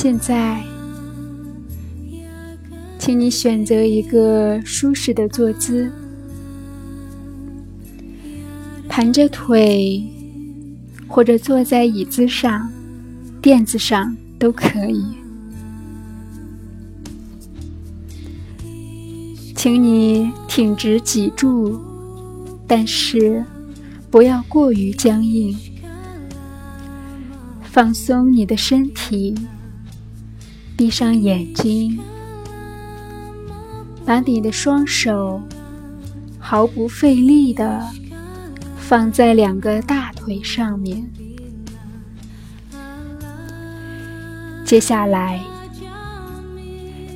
现在，请你选择一个舒适的坐姿，盘着腿，或者坐在椅子上、垫子上都可以。请你挺直脊柱，但是不要过于僵硬。放松你的身体，闭上眼睛，把你的双手毫不费力的放在两个大腿上面。接下来，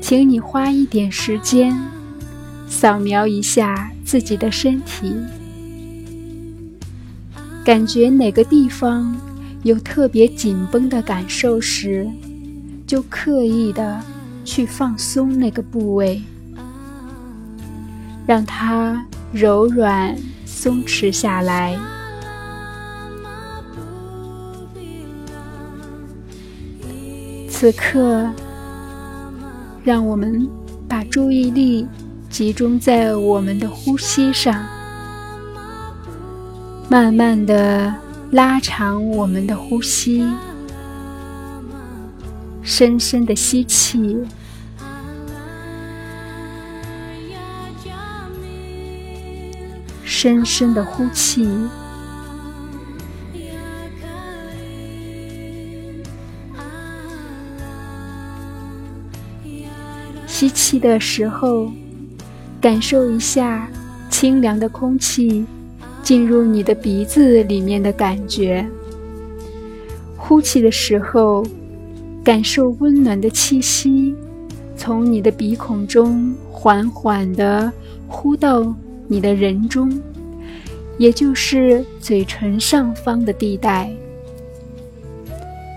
请你花一点时间扫描一下自己的身体，感觉哪个地方。有特别紧绷的感受时，就刻意的去放松那个部位，让它柔软松弛下来。此刻，让我们把注意力集中在我们的呼吸上，慢慢的。拉长我们的呼吸，深深的吸气，深深的呼气。吸气的时候，感受一下清凉的空气。进入你的鼻子里面的感觉，呼气的时候，感受温暖的气息从你的鼻孔中缓缓地呼到你的人中，也就是嘴唇上方的地带。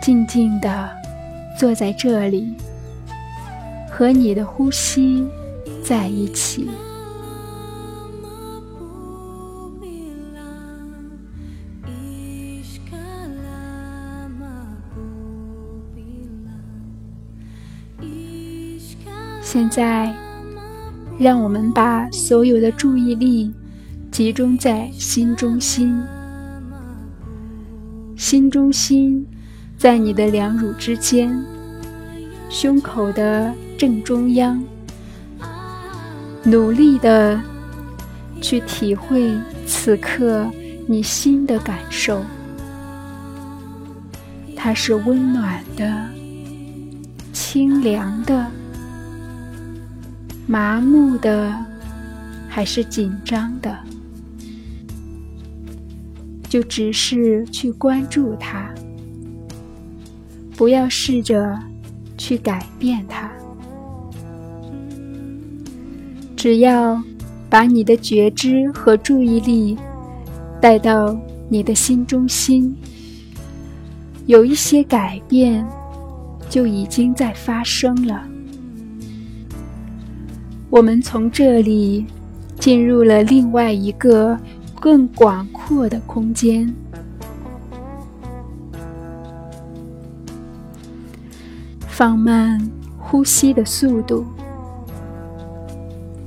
静静地坐在这里，和你的呼吸在一起。现在，让我们把所有的注意力集中在心中心。心中心在你的两乳之间，胸口的正中央。努力的去体会此刻你心的感受，它是温暖的、清凉的。麻木的，还是紧张的，就只是去关注它，不要试着去改变它，只要把你的觉知和注意力带到你的心中心，有一些改变就已经在发生了。我们从这里进入了另外一个更广阔的空间，放慢呼吸的速度，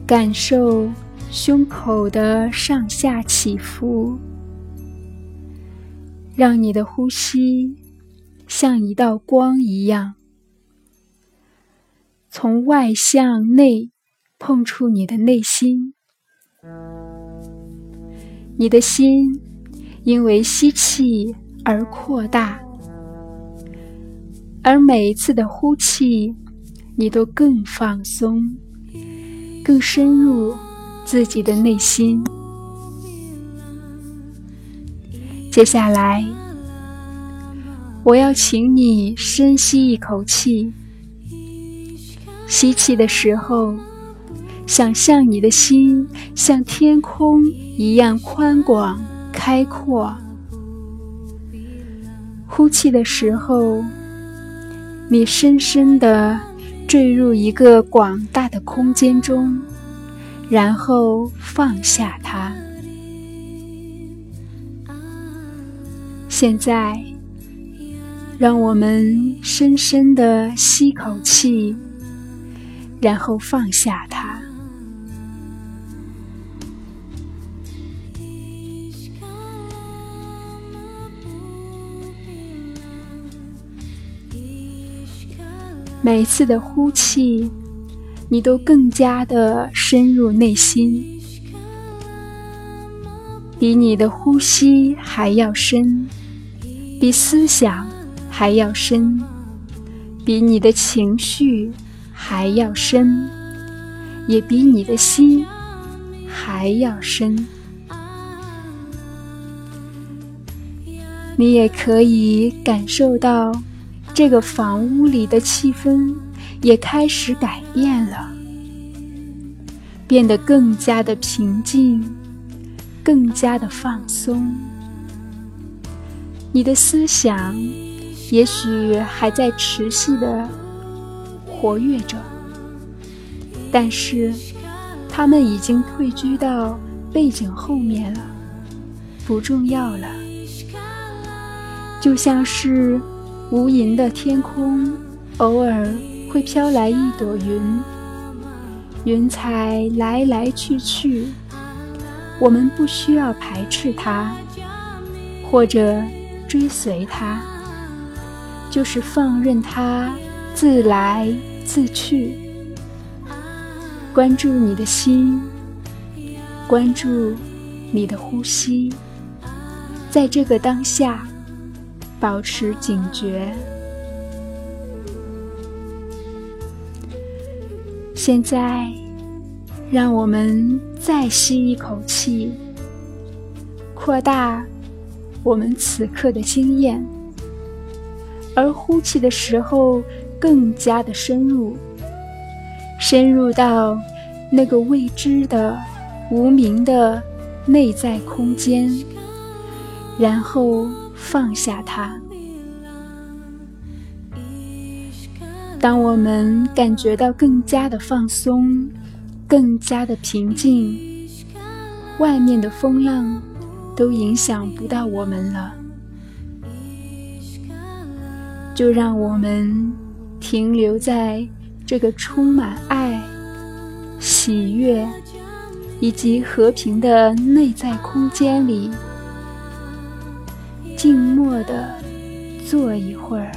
感受胸口的上下起伏，让你的呼吸像一道光一样，从外向内。碰触你的内心，你的心因为吸气而扩大，而每一次的呼气，你都更放松，更深入自己的内心。接下来，我要请你深吸一口气，吸气的时候。想象你的心像天空一样宽广开阔，呼气的时候，你深深的坠入一个广大的空间中，然后放下它。现在，让我们深深的吸口气，然后放下它。每次的呼气，你都更加的深入内心，比你的呼吸还要深，比思想还要深，比你的情绪还要深，也比你的心还要深。你也可以感受到。这个房屋里的气氛也开始改变了，变得更加的平静，更加的放松。你的思想也许还在持续的活跃着，但是他们已经退居到背景后面了，不重要了，就像是。无垠的天空，偶尔会飘来一朵云，云彩来来去去，我们不需要排斥它，或者追随它，就是放任它自来自去。关注你的心，关注你的呼吸，在这个当下。保持警觉。现在，让我们再吸一口气，扩大我们此刻的经验，而呼气的时候更加的深入，深入到那个未知的、无名的内在空间，然后。放下它。当我们感觉到更加的放松，更加的平静，外面的风浪都影响不到我们了。就让我们停留在这个充满爱、喜悦以及和平的内在空间里。静默的坐一会儿。